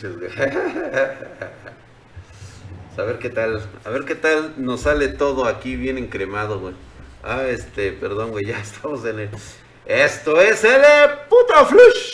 A ver qué tal, a ver qué tal nos sale todo aquí bien encremado, güey. Ah, este, perdón, güey, ya estamos en el... Esto es el puto flush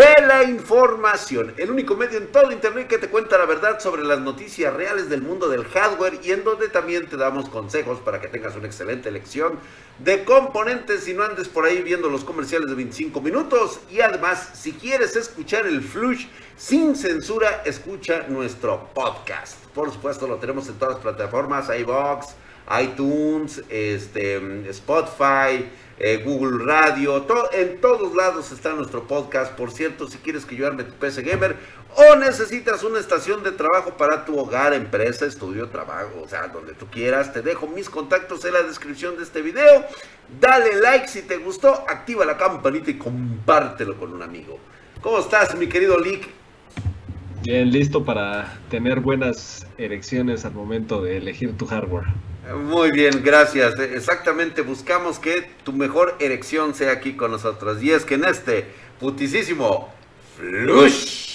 de la información, el único medio en todo internet que te cuenta la verdad sobre las noticias reales del mundo del hardware y en donde también te damos consejos para que tengas una excelente elección de componentes y no andes por ahí viendo los comerciales de 25 minutos y además si quieres escuchar el flush sin censura, escucha nuestro podcast. Por supuesto lo tenemos en todas las plataformas, iBox, iTunes, este, Spotify, eh, Google Radio, en todos lados está nuestro podcast. Por cierto, si quieres que yo arme tu PC Gamer o necesitas una estación de trabajo para tu hogar, empresa, estudio, trabajo, o sea, donde tú quieras, te dejo mis contactos en la descripción de este video. Dale like si te gustó, activa la campanita y compártelo con un amigo. ¿Cómo estás, mi querido Lick? Bien, listo para tener buenas elecciones al momento de elegir tu hardware. Muy bien, gracias. Exactamente, buscamos que tu mejor erección sea aquí con nosotros. Y es que en este putisísimo flush.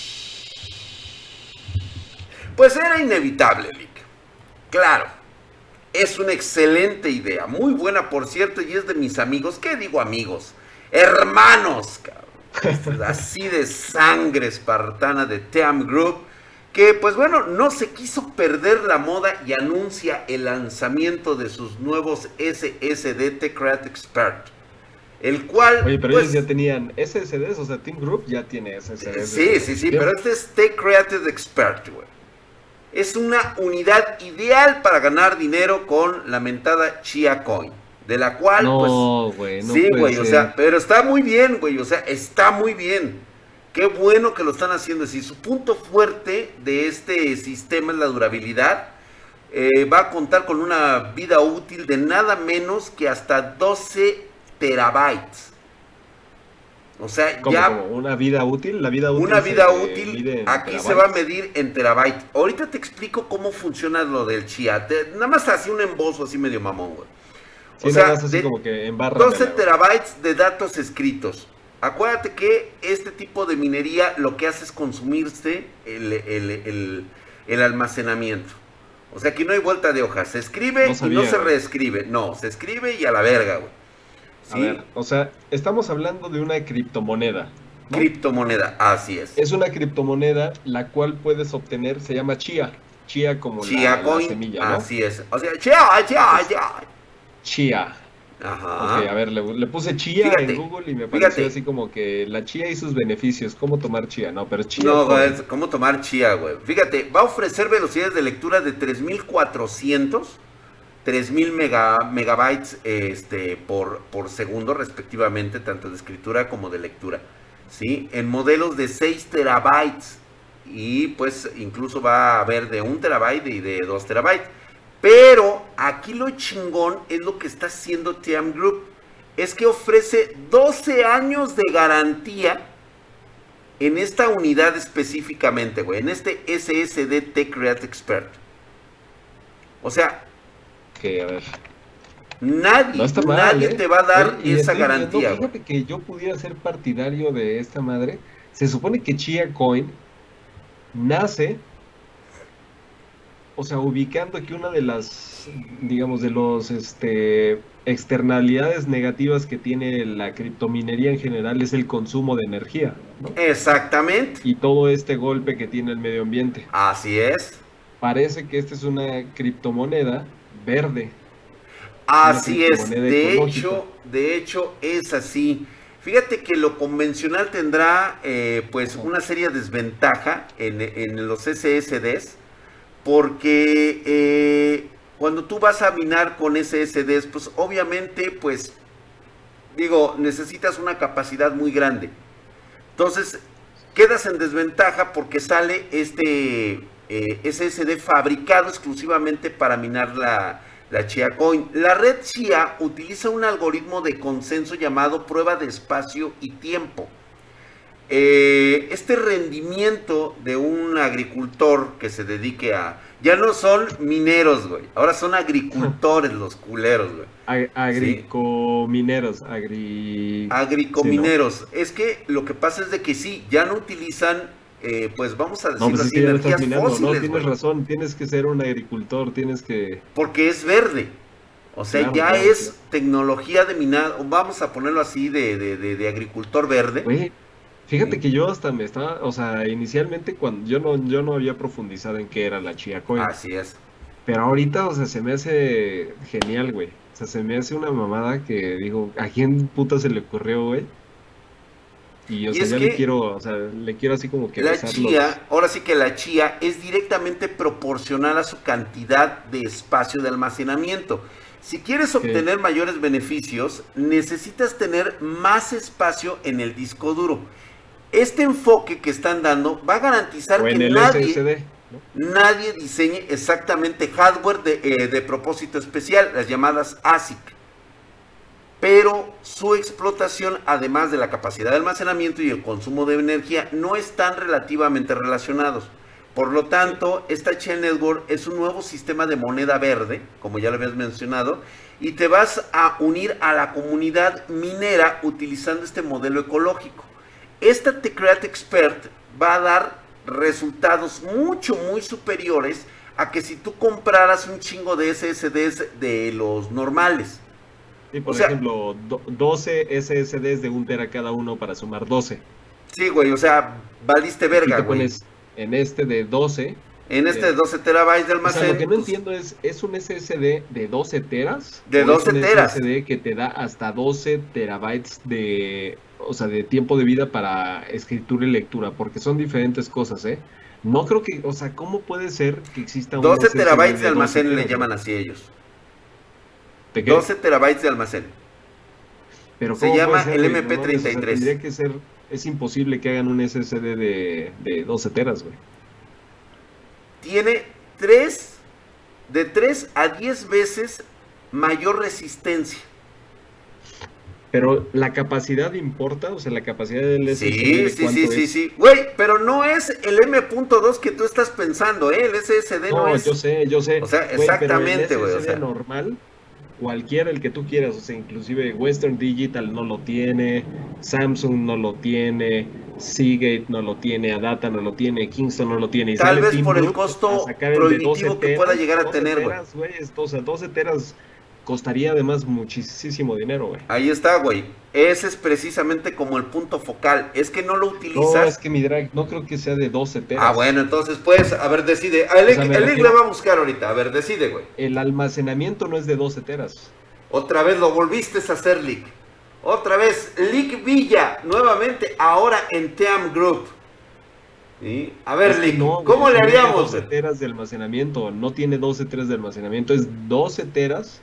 Pues era inevitable, Lick. Claro, es una excelente idea. Muy buena, por cierto, y es de mis amigos. ¿Qué digo amigos? Hermanos, cabrón. Así de sangre espartana de Team Group que pues bueno, no se quiso perder la moda y anuncia el lanzamiento de sus nuevos SSD Tecrat Expert. El cual. Oye, pero ellos pues, ya tenían SSDs, o sea, Team Group ya tiene SSDs. Sí, sí, sí, pero este es Tech Created Expert, güey. Es una unidad ideal para ganar dinero con la mentada Chia Coin. De la cual, no, pues. Güey, no sí, güey, o sea, pero está muy bien, güey, o sea, está muy bien. Qué bueno que lo están haciendo. Si su punto fuerte de este sistema es la durabilidad. Eh, va a contar con una vida útil de nada menos que hasta 12 terabytes. O sea, ya. ¿Una vida útil? La vida útil. Una vida útil. Aquí se va a medir en terabytes. Ahorita te explico cómo funciona lo del chia. nada más así un embozo así medio mamón, güey. o sea, así como que en 12 terabytes de datos escritos. Acuérdate que este tipo de minería lo que hace es consumirse el, almacenamiento. O sea, aquí no hay vuelta de hojas. Se escribe y no se reescribe. No, se escribe y a la verga, güey. A ver, o sea, estamos hablando de una criptomoneda. Criptomoneda, así es. Es una criptomoneda la cual puedes obtener, se llama Chia. Chia como Chia la, semilla, Así es. O sea, Chia, Chia, Chia. Chia. Ajá. Ok, a ver, le, puse chía en Google y me pareció así como que la chía y sus beneficios. ¿Cómo tomar chía? No, pero chía. No, güey, ¿cómo tomar chía, güey? Fíjate, va a ofrecer velocidades de lectura de 3400, 3000 mega, megabytes este, por, por segundo, respectivamente, tanto de escritura como de lectura. ¿Sí? En modelos de 6 terabytes. Y pues incluso va a haber de 1 terabyte y de 2 terabytes. Pero aquí lo chingón es lo que está haciendo TM Group. Es que ofrece 12 años de garantía en esta unidad específicamente, güey. En este SSD Tech Create Expert. O sea. Que, a ver. Nadie, nadie ¿eh? te va a dar esa garantía. fíjate que yo pudiera ser partidario de esta madre. Se supone que Chia Coin nace o sea, ubicando que una de las, digamos, de los este, externalidades negativas que tiene la criptominería en general es el consumo de energía. ¿no? Exactamente. Y todo este golpe que tiene el medio ambiente. Así es. Parece que esta es una criptomoneda verde. Así es. De hecho, de hecho es así. Fíjate que lo convencional tendrá eh, pues una seria desventaja en, en los SSDs porque eh, cuando tú vas a minar con SSDs, pues obviamente, pues, digo, necesitas una capacidad muy grande. Entonces, quedas en desventaja porque sale este eh, SSD fabricado exclusivamente para minar la, la Chia Coin. La red Chia utiliza un algoritmo de consenso llamado prueba de espacio y tiempo. Eh, este rendimiento de un agricultor que se dedique a... Ya no son mineros, güey. Ahora son agricultores los culeros, güey. agricomineros, agri... Agricomineros. Es que lo que pasa es de que sí, ya no utilizan, eh, pues vamos a decirlo no, pues así, energías fósiles, No, tienes razón, tienes que ser un agricultor, tienes que... Porque es verde. O sea, ya es tecnología de minado, vamos a ponerlo así, de, de, de, agricultor verde. Fíjate que yo hasta me estaba, o sea, inicialmente cuando yo no, yo no había profundizado en qué era la Chia Coin. Así es. Pero ahorita, o sea, se me hace genial, güey. O sea, se me hace una mamada que digo, ¿a quién puta se le ocurrió, güey? Y, o sea, ya le quiero, o sea, le quiero así como que... La chía, ahora sí que la chía es directamente proporcional a su cantidad de espacio de almacenamiento. Si quieres obtener mayores beneficios, necesitas tener más espacio en el disco duro este enfoque que están dando va a garantizar que nadie, nadie diseñe exactamente hardware eh, de, propósito especial, las llamadas ASIC. Pero su explotación, además de la capacidad de almacenamiento y el consumo de energía, no están relativamente relacionados. Por lo tanto, esta Chain Network es un nuevo sistema de moneda verde, como ya lo habías mencionado, y te vas a unir a la comunidad minera utilizando este modelo ecológico esta Tecreate Expert va a dar resultados mucho, muy superiores a que si tú compraras un chingo de SSDs de los normales. Sí, por ejemplo, 12 SSDs de un tera cada uno para sumar 12. Sí, güey, o sea, valiste verga, güey. Pones en este de 12. En este de 12 terabytes de almacén. O sea, lo que no entiendo es, ¿es un SSD de 12 teras? De 12 es un teras. SSD que te da hasta 12 terabytes de o sea, de tiempo de vida para escritura y lectura, porque son diferentes cosas, ¿eh? No creo que, o sea, ¿cómo puede ser que exista un 12 terabytes de almacén le llaman así ellos. ¿De 12 terabytes de almacén. Pero se llama el MP33. tendría que ser, es imposible que hagan un SSD de, de 12 teras, güey. Tiene 3, de 3 a 10 veces mayor resistencia. Pero la capacidad importa, o sea, la capacidad del SSD. Sí, sí, sí, sí, sí. Güey, pero no es el M.2 que tú estás pensando, ¿eh? El SSD no, no es. Yo sé, yo sé. O sea, exactamente, güey. O sea, normal, cualquiera el que tú quieras, o sea, inclusive Western Digital no lo tiene, Samsung no lo tiene, Seagate no lo tiene, Adata no lo tiene, Kingston no lo tiene. Y Tal vez por el costo prohibitivo que pueda llegar a tener, güey. O sea, 12 teras costaría además muchísimo dinero, güey. Ahí está, güey. Ese es precisamente como el punto focal. Es que no lo utilizas. No, es que mi drag no creo que sea de 12 teras. Ah, bueno, entonces pues, a ver, decide. El, link le va a buscar ahorita. A ver, decide, güey. El almacenamiento no es de 12 teras. Otra vez lo volviste a hacer, Lick. Otra vez, Lick Villa, nuevamente, ahora en Team Group. ¿Sí? A ver, Lick, ¿cómo le haríamos? 12 teras de almacenamiento, no tiene 12 teras de almacenamiento, es 12 teras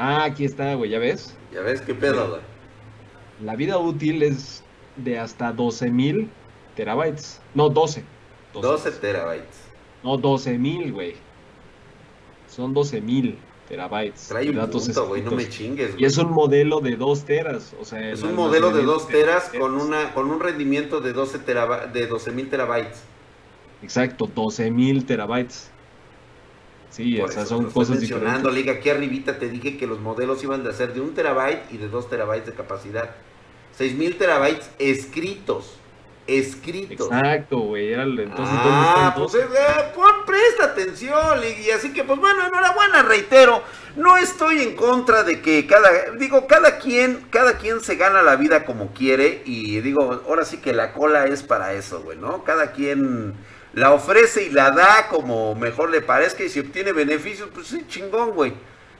Ah, aquí está, güey, ¿ya ves? Ya ves qué pedo, güey. La vida útil es de hasta 12.000 terabytes. No, 12. 12, terabytes. No, 12.000, güey. Son 12.000 terabytes. Trae un datos punto, güey, no me chingues. Güey. Y es un modelo de 2 teras, o sea... Es un modelo de 2 teras con, una, con un rendimiento de 12 de 12.000 terabytes. Exacto, 12.000 terabytes. Sí, sea, son cosas mencionando, Liga, aquí arribita te dije que los modelos iban de ser de un terabyte y de dos terabytes de capacidad. 6000 terabytes escritos. Escritos. Exacto, güey. Entonces, ah, pues eh, presta atención, y así que, pues bueno, enhorabuena, reitero. No estoy en contra de que cada, digo, cada quien, cada quien se gana la vida como quiere. Y digo, ahora sí que la cola es para eso, güey, ¿no? Cada quien la ofrece y la da como mejor le parezca y si obtiene beneficios, pues sí, chingón, güey.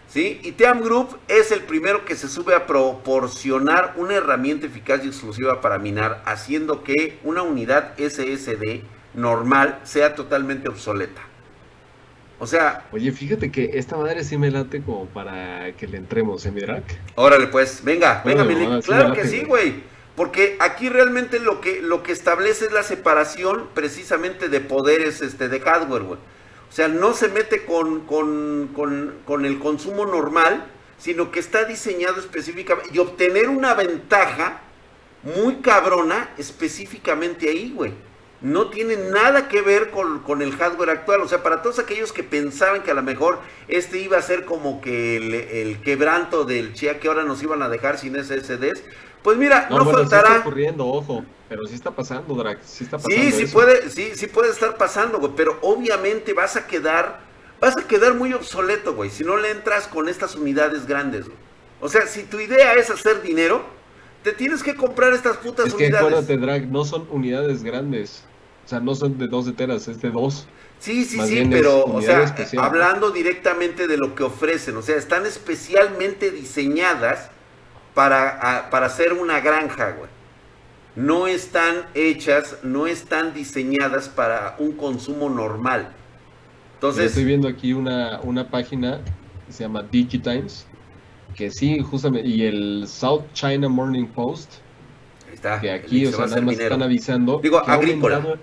¿Sí? Y Team Group es el primero que se sube a proporcionar una herramienta eficaz y exclusiva para minar, haciendo que una unidad SSD normal sea totalmente obsoleta. O sea... Oye, fíjate que esta madre sí me late como para que le entremos en mi rack. Órale, pues, venga, venga, mi Claro que sí, güey. Porque aquí realmente lo que, lo que establece es la separación precisamente de poderes este, de hardware, güey. O sea, no se mete con, con, el consumo normal, sino que está diseñado específicamente y obtener una ventaja muy cabrona específicamente ahí, güey. No tiene nada que ver con, el hardware actual. O sea, para todos aquellos que pensaban que a lo mejor este iba a ser como que el, quebranto del Chia que ahora nos iban a dejar sin SSDs, pues mira, no, faltará. Sí está ocurriendo, ojo, pero sí está pasando, Drax. Sí, está pasando sí, sí puede, sí, sí puede estar pasando, güey. Pero obviamente vas a quedar, vas a quedar muy obsoleto, güey, si no le entras con estas unidades grandes, güey. O sea, si tu idea es hacer dinero, te tienes que comprar estas putas es que unidades. Acuérdate, Drag, no son unidades grandes. O sea, no son de 2 de teras, es de 2. Sí, sí, sí, pero, o sea, hablando directamente de lo que ofrecen, o sea, están especialmente diseñadas para, para hacer una granja, güey. No están hechas, no están diseñadas para un consumo normal. Entonces. Estoy viendo aquí una, una página que se llama Digitimes, que sí, justamente, y el South China Morning Post, está, que aquí, o sea, nada más están avisando. Digo, agrícola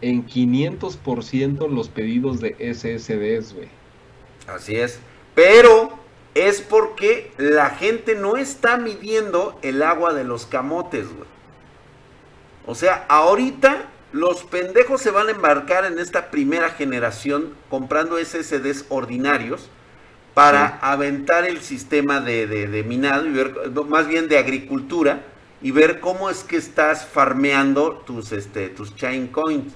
en 500% los pedidos de SSDs, güey. Así es. Pero es porque la gente no está midiendo el agua de los camotes, güey. O sea, ahorita los pendejos se van a embarcar en esta primera generación comprando SSDs ordinarios para aventar el sistema de, de, minado y ver, más bien de agricultura y ver cómo es que estás farmeando tus, este, tus chain coins.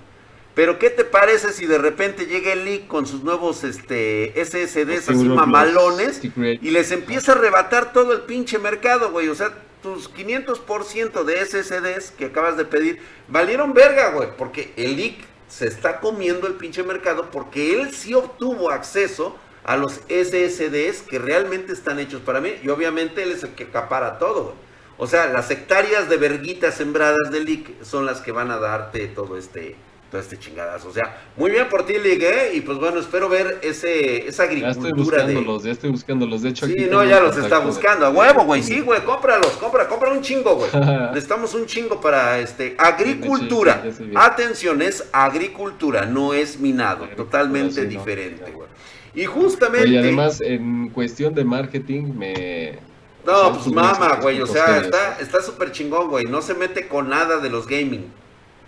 Pero ¿qué te parece si de repente llega el leak con sus nuevos este, SSDs así mamalones y les empieza a arrebatar todo el pinche mercado, güey? O sea, tus 500% de SSDs que acabas de pedir valieron verga, güey, porque el leak se está comiendo el pinche mercado porque él sí obtuvo acceso a los SSDs que realmente están hechos para mí y obviamente él es el que acapara todo, güey. O sea, las hectáreas de verguitas sembradas de leak son las que van a darte todo este este chingadazo. O sea, muy bien por ti, Ligue, ¿eh? y pues bueno, espero ver ese, esa agricultura. Ya estoy buscándolos, ya estoy buscándolos. De hecho, sí, no, ya los está buscando. A huevo, güey, sí, güey, cómpralos, compra, compra un chingo, güey. Necesitamos un chingo para este agricultura. Atención, es agricultura, no es minado, totalmente diferente, güey. Y justamente. Y además, en cuestión de marketing, me. No, pues mama, güey, o sea, está súper chingón, güey. No se mete con nada de los gaming.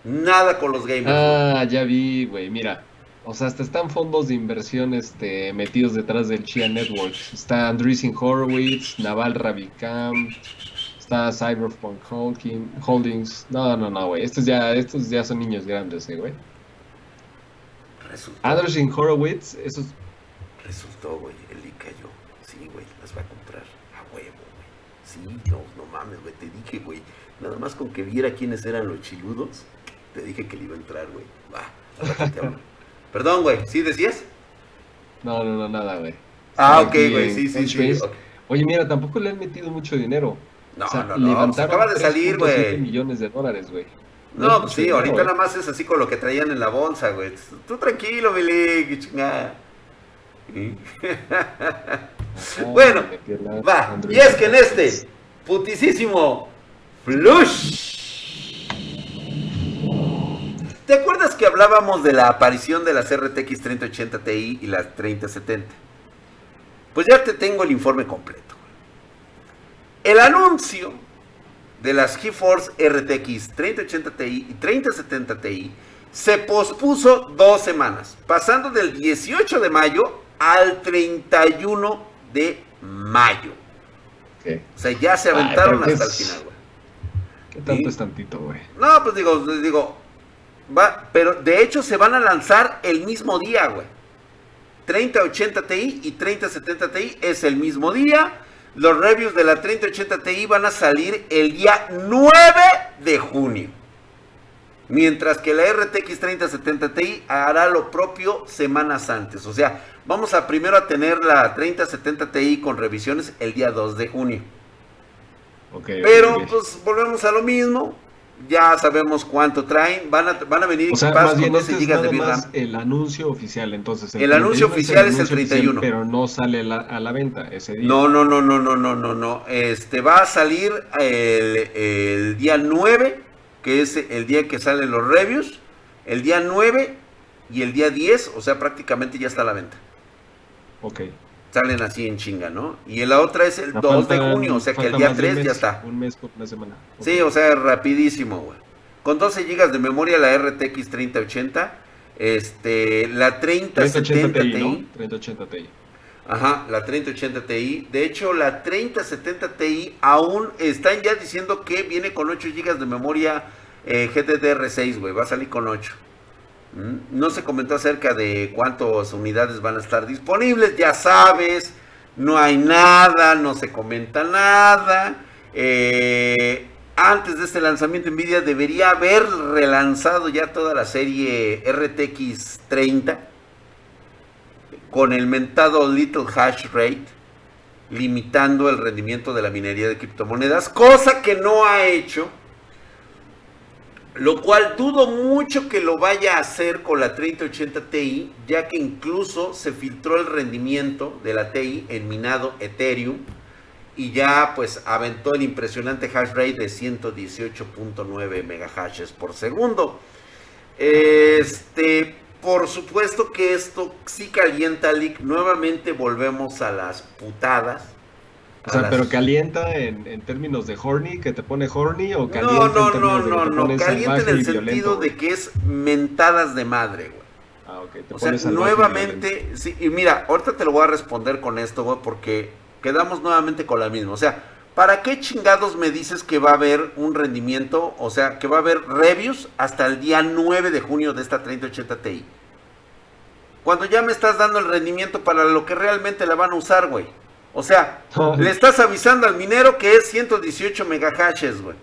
Nada con los gamers. Ah, ya vi, güey. Mira, o sea, hasta están fondos de inversión este, metidos detrás del Chia Networks. Está Andreessen Horowitz, Naval Ravikant, está Cyberpunk Holdings. No, no, no, güey. Estos ya, estos ya son niños grandes, eh, güey. Resultó. Andreessen Horowitz, esos. Resultó, güey. El link cayó. Sí, güey, las va a comprar a huevo, güey. Sí, no, no mames, güey. Te dije, güey. Nada más con que viera quiénes eran los chiludos te dije que le iba a entrar, güey. Va, Perdón, güey, ¿sí decías? No, no, no, nada, güey. Ah, ok, güey, sí, sí, sí. Oye, mira, tampoco le han metido mucho dinero. No, no, no, pues acaba de salir, güey. millones de dólares, güey. No, pues sí, ahorita nada más es así con lo que traían en la bolsa, güey. Tú tranquilo, Billy, que chingada. bueno, va. Y es que en este putisísimo flush ¿Te acuerdas que hablábamos de la aparición de las RTX 3080 Ti y las 3070? Pues ya te tengo el informe completo. El anuncio de las GeForce RTX 3080 Ti y 3070 Ti se pospuso dos semanas, pasando del 18 de mayo al 31 de mayo. O sea, ya se aventaron hasta el final, güey. ¿Qué tanto es tantito, güey? No, pues digo, digo, Va, pero de hecho se van a lanzar el mismo día, güey. 3080 Ti y 3070 Ti es el mismo día. Los reviews de la 3080 Ti van a salir el día 9 de junio. Mientras que la RTX 3070 Ti hará lo propio semanas antes. O sea, vamos a primero a tener la 3070 Ti con revisiones el día 2 de junio. Pero pues volvemos a lo mismo ya sabemos cuánto traen, van a, van a venir o sea, más bien este es nada más el anuncio oficial, entonces. El, anuncio oficial es el, 31. pero no sale a la venta ese día. No, no, no, no, no, no, no, no. Este va a salir el, el día 9, que es el día que salen los reviews, el día 9 y el día 10, o sea, prácticamente ya está a la venta. Ok. Salen así en chinga, ¿no? Y la otra es el 2 de junio, o sea que el día 3 ya está. Un mes por una semana. Sí, o sea, rapidísimo, güey. Con 12 GB de memoria la RTX 3080, este, la 3070 Ti, ¿no? 3080 Ti. Ajá, la 3080 Ti. De hecho, la 3070 Ti aún están ya diciendo que viene con 8 GB de memoria eh, GDDR6, güey. Va a salir con 8. No se comentó acerca de cuántas unidades van a estar disponibles, ya sabes. No hay nada, no se comenta nada. Eh, antes de este lanzamiento Nvidia debería haber relanzado ya toda la serie RTX 30 con el mentado Little Hash Rate, limitando el rendimiento de la minería de criptomonedas, cosa que no ha hecho, lo cual dudo mucho que lo vaya a hacer con la 3080 Ti, ya que incluso se filtró el rendimiento de la Ti en minado Ethereum y ya pues aventó el impresionante hash rate de 118.9 megahashes por segundo. Este, por supuesto que esto sí calienta, Lick. Nuevamente volvemos a las putadas. O sea, pero calienta en, términos de horny, que te pone horny, o calienta no, no, en no, no, no, no, calienta en el sentido de que es mentadas de madre, güey. Ah, ok. Te o sea, nuevamente, sí, y mira, ahorita te lo voy a responder con esto, güey, porque quedamos nuevamente con la misma. O sea, ¿para qué chingados me dices que va a haber un rendimiento? O sea, que va a haber reviews hasta el día 9 de junio de esta 3080 Ti. Cuando ya me estás dando el rendimiento para lo que realmente la van a usar, güey. O sea, le estás avisando al minero que es 118 megahashes, güey.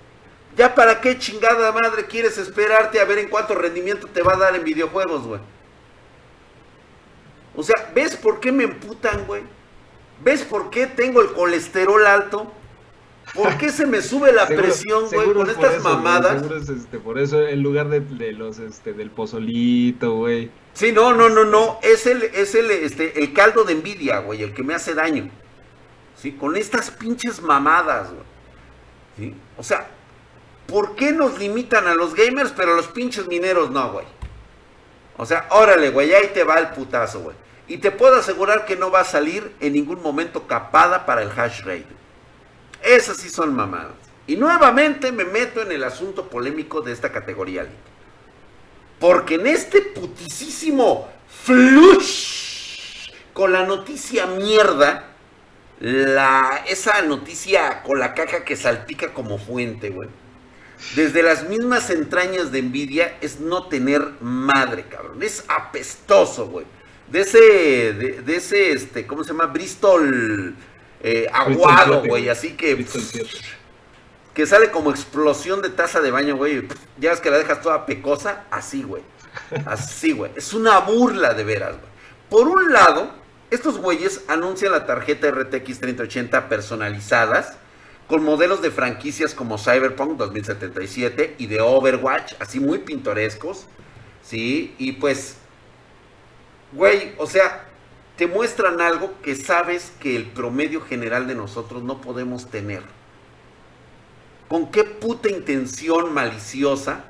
¿Ya para qué chingada madre quieres esperarte a ver en cuánto rendimiento te va a dar en videojuegos, güey? O sea, ¿ves por qué me emputan, güey? ¿Ves por qué tengo el colesterol alto? ¿Por qué se me sube la presión, güey, con estas mamadas? Es este, por eso en lugar de, los este del pozolito, güey. Sí, no, no, no, no, es el es el este el caldo de envidia, güey, el que me hace daño. Con estas pinches mamadas, güey. ¿Sí? O sea, ¿por qué nos limitan a los gamers pero a los pinches mineros no, güey? O sea, órale, güey, ahí te va el putazo, güey. Y te puedo asegurar que no va a salir en ningún momento capada para el hash rate. Esas sí son mamadas. Y nuevamente me meto en el asunto polémico de esta categoría. Porque en este putisísimo flush con la noticia mierda, la, esa noticia con la caja que salpica como fuente, güey. Desde las mismas entrañas de envidia es no tener madre, cabrón. Es apestoso, güey de ese, de, ese, este, ¿cómo se llama? Bristol eh, aguado, güey, así que... Que sale como explosión de taza de baño, güey. Ya ves que la dejas toda pecosa, así, güey. Así, güey. Es una burla de veras, güey. Por un lado, estos güeyes anuncian la tarjeta RTX 3080 personalizadas con modelos de franquicias como Cyberpunk 2077 y de Overwatch, así muy pintorescos, ¿sí? Y pues Güey, o sea, te muestran algo que sabes que el promedio general de nosotros no podemos tener. ¿Con qué puta intención maliciosa,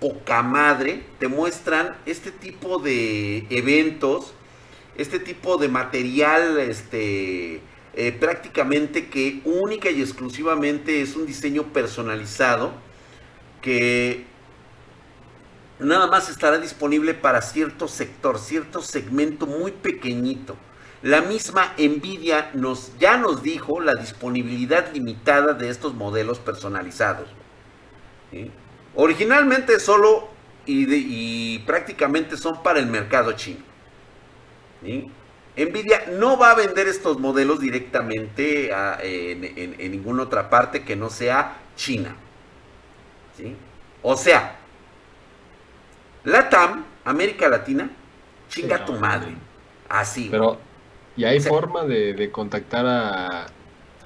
poca madre, te muestran este tipo de eventos, este tipo de material, este, eh, prácticamente que única y exclusivamente es un diseño personalizado que nada más estará disponible para cierto sector, cierto segmento muy pequeñito. La misma Nvidia nos, ya nos dijo la disponibilidad limitada de estos modelos personalizados. Originalmente solo y, prácticamente son para el mercado chino. Nvidia no va a vender estos modelos directamente en, ninguna otra parte que no sea China. O sea, LATAM, América Latina, chinga tu madre. Así. Pero, ¿y hay forma de, contactar a...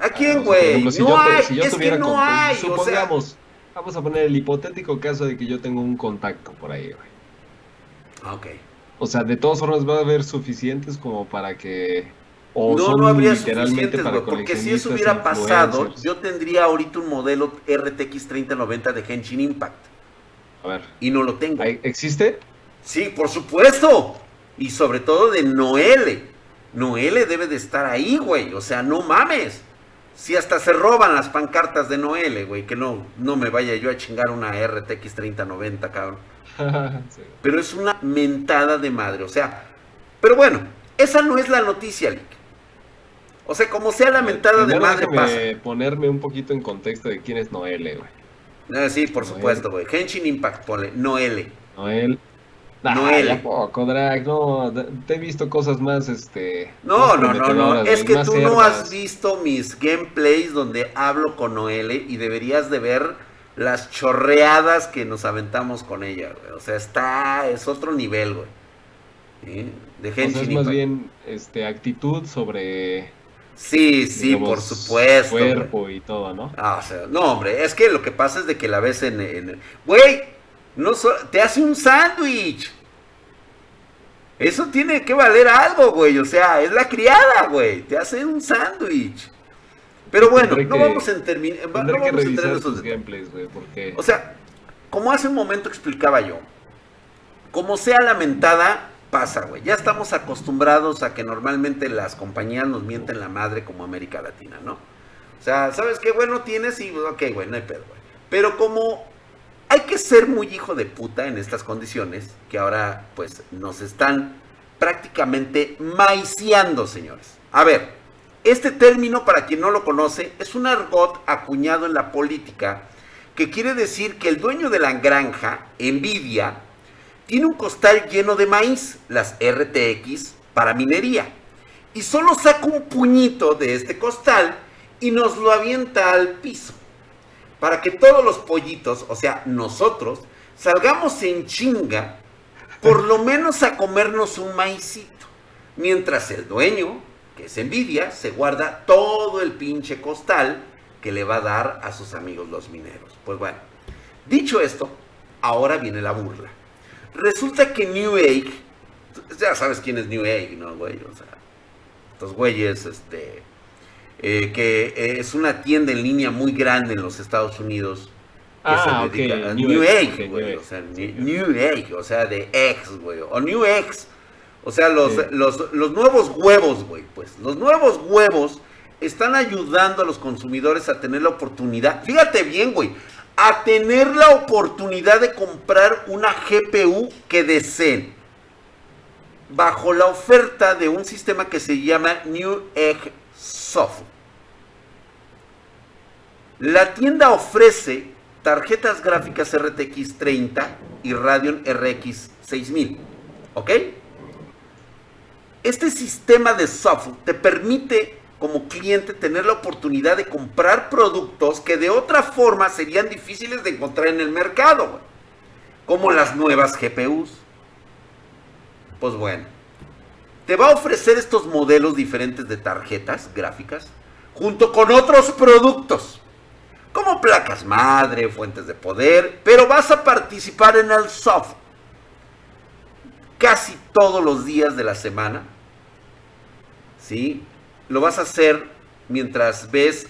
¿A quién, güey? no hay, es que no hay. Supongamos, vamos a poner el hipotético caso de que yo tengo un contacto por ahí, güey. Ok. O sea, de todas formas va a haber suficientes como para que... O no, no habría suficientes, güey, porque si eso hubiera pasado, yo tendría ahorita un modelo RTX 3090 de Genshin Impact. A ver. Y no lo tengo. ¿Existe? Sí, por supuesto. Y sobre todo de Noelle. Noele debe de estar ahí, güey. O sea, no mames. Si hasta se roban las pancartas de Noele, güey, que no, no me vaya yo a chingar una RTX 3090, cabrón. Pero es una mentada de madre, o sea. Pero bueno, esa no es la noticia, Lick. O sea, como sea la mentada de madre pasa. ponerme un poquito en contexto de quién es Noele, güey. Ah, sí, por supuesto, güey. Henshin Impact, ponle. Noele. Noel. Noel. poco, Drag, no, te he visto cosas más, este... No, no, no, no, es que tú no has visto mis gameplays donde hablo con Noele y deberías de ver las chorreadas que nos aventamos con ella, güey. O sea, está, es otro nivel, güey. De gente. es más bien, este, actitud sobre... Sí, sí, por supuesto. Cuerpo y todo, ¿no? Ah, o sea, no, hombre, es que lo que pasa es de que la ves en... Güey, no te hace un sándwich. Eso tiene que valer algo, güey. O sea, es la criada, güey. Te hace un sándwich. Pero bueno, no vamos a terminar. No vamos a entrar esos gameplays, güey. Porque... O sea, como hace un momento explicaba yo, como sea lamentada, pasa, güey. Ya estamos acostumbrados a que normalmente las compañías nos mienten la madre como América Latina, ¿no? O sea, ¿sabes qué? Bueno, tienes y, ok, güey, no hay pedo, güey. Pero como hay que ser muy hijo de puta en estas condiciones que ahora pues nos están prácticamente maiciando, señores. A ver, este término para quien no lo conoce es un argot acuñado en la política que quiere decir que el dueño de la granja, Nvidia, tiene un costal lleno de maíz, las RTX, para minería. Y solo saca un puñito de este costal y nos lo avienta al piso para que todos los pollitos, o sea, nosotros, salgamos en chinga, por lo menos a comernos un maicito, mientras el dueño, que es envidia, se guarda todo el pinche costal que le va a dar a sus amigos los mineros. Pues bueno, dicho esto, ahora viene la burla. Resulta que New Age, ya sabes quién es New Age, ¿no, güey? O sea, estos güeyes, este, eh, que es una tienda en línea muy grande en los Estados Unidos. Que ah, se dedica a New, Age, güey. o sea, New, Age, o sea, de X, güey. O New X. O sea, los, los, los nuevos huevos, güey. Pues los nuevos huevos están ayudando a los consumidores a tener la oportunidad. Fíjate bien, güey. A tener la oportunidad de comprar una GPU que deseen. Bajo la oferta de un sistema que se llama New Egg Soft. La tienda ofrece tarjetas gráficas RTX 30 y Radeon RX 6000. ¿Ok? Este sistema de software te permite como cliente tener la oportunidad de comprar productos que de otra forma serían difíciles de encontrar en el mercado, como las nuevas GPUs. Pues bueno, te va a ofrecer estos modelos diferentes de tarjetas gráficas junto con otros productos como placas madre, fuentes de poder, pero vas a participar en el soft casi todos los días de la semana. ¿Sí? Lo vas a hacer mientras ves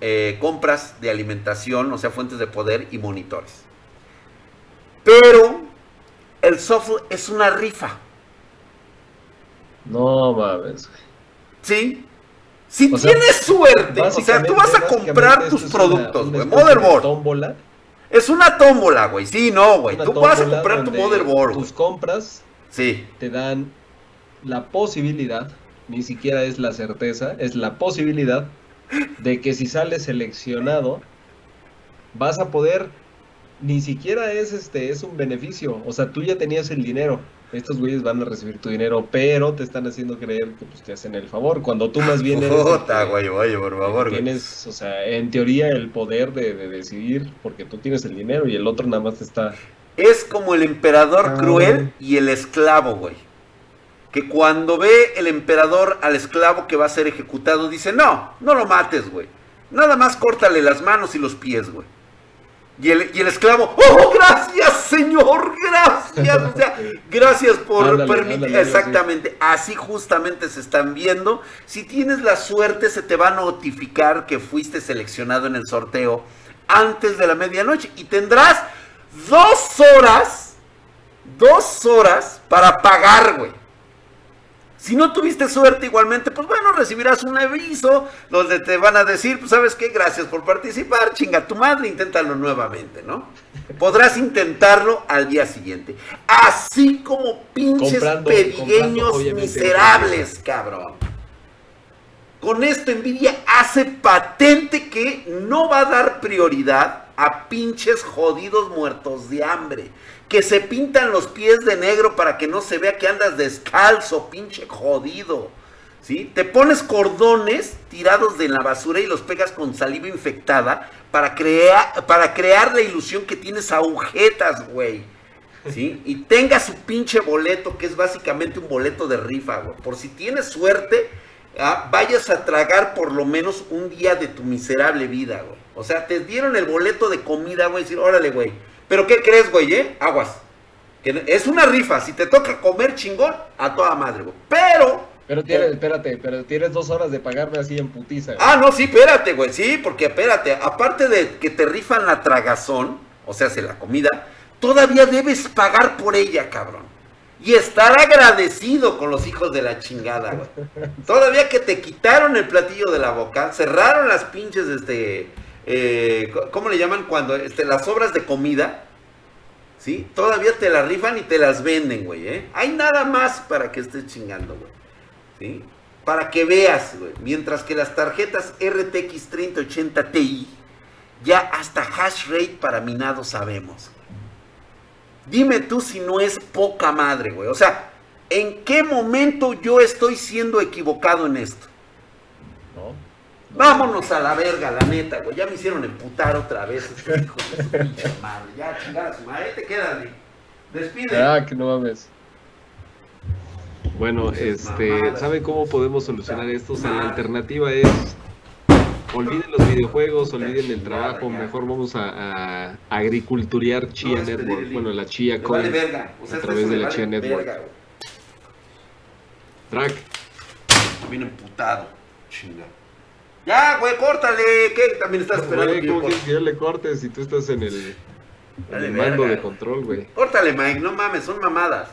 eh, compras de alimentación, o sea, fuentes de poder y monitores. Pero el software es una rifa. No mames. Sí, si tienes suerte, o sea, tú vas a comprar tus productos, güey. Motherboard. Tómbola. Es una tómbola, güey. Sí, no, güey. Tú vas a comprar tu motherboard. Tus compras sí. te dan la posibilidad, ni siquiera es la certeza, es la posibilidad de que si sales seleccionado, vas a poder, ni siquiera es este, es un beneficio. O sea, tú ya tenías el dinero estos güeyes van a recibir tu dinero, pero te están haciendo creer que pues, te hacen el favor. Cuando tú más bien eres. Puta, güey, güey, por favor, Tienes, o sea, en teoría el poder de, decidir porque tú tienes el dinero y el otro nada más te está. Es como el emperador ah. cruel y el esclavo, güey. Que cuando ve el emperador al esclavo que va a ser ejecutado, dice: No, no lo mates, güey. Nada más córtale las manos y los pies, güey. Y el, y el, esclavo, ¡oh, gracias, Señor! ¡Gracias! O sea, gracias por permitir. Exactamente, así justamente se están viendo. Si tienes la suerte, se te va a notificar que fuiste seleccionado en el sorteo antes de la medianoche y tendrás dos horas, dos horas para pagar, güey. Si no tuviste suerte igualmente, pues bueno, recibirás un aviso donde te van a decir, pues sabes qué, gracias por participar, chinga tu madre, inténtalo nuevamente, ¿no? Podrás intentarlo al día siguiente. Así como pinches Comprando- pedigueños comprando, miserables, cabrón. Con esto Nvidia hace patente que no va a dar prioridad a pinches jodidos muertos de hambre. Que se pintan los pies de negro para que no se vea que andas descalzo, pinche jodido. ¿Sí? Te pones cordones tirados de la basura y los pegas con saliva infectada para, crear para crear la ilusión que tienes agujetas, güey. ¿Sí? Y tenga su pinche boleto, que es básicamente un boleto de rifa, güey. Por si tienes suerte, ah, vayas a tragar por lo menos un día de tu miserable vida, güey. O sea, te dieron el boleto de comida, güey. Decir, órale, güey. Pero ¿qué crees, güey, eh? Aguas. Que es una rifa. Si te toca comer chingón, a toda madre, güey. Pero Pero tienes, espérate, pero tienes dos horas de pagarme así en putiza. güey. Ah, no, sí, espérate, güey. Sí, porque espérate. Aparte de que te rifan la tragazón, o sea, se la comida, todavía debes pagar por ella, cabrón. Y estar agradecido con los hijos de la chingada, güey. Todavía que te quitaron el platillo de la boca, cerraron las pinches, este, eh, ¿cómo le llaman cuando? Este, las obras de comida, ¿sí? Todavía te las rifan y te las venden, güey, ¿eh? Hay nada más para que estés chingando, güey. Para que veas. Mientras que las tarjetas RTX 3080 Ti, ya hasta hash rate para minado sabemos. Dime tú si no es poca madre, güey. O sea, ¿en qué momento yo estoy siendo equivocado en esto? ¿No? Vámonos a la verga, la neta, güey. Ya me hicieron emputar otra vez estos hijos de su pinche madre. Ya, chingada su madre. Ahí te quedas, güey. Despide. Ah, que no mames. Bueno, este. ¿saben cómo podemos solucionar esto? O sea, la alternativa es olviden los videojuegos, olviden el trabajo, mejor vamos a, a agriculturear Chia es pedir Network, bueno, la Chia Coin vale verga. O sea, a través de la vale Chia Network. Track, Viene emputado. Chinga. Ya, güey, córtale. ¿Qué? También estás esperando güey, ¿cómo quieres que yo le corte si tú estás en el, en Dale el mando verga. de control, güey? Córtale, Mike. No mames, son mamadas.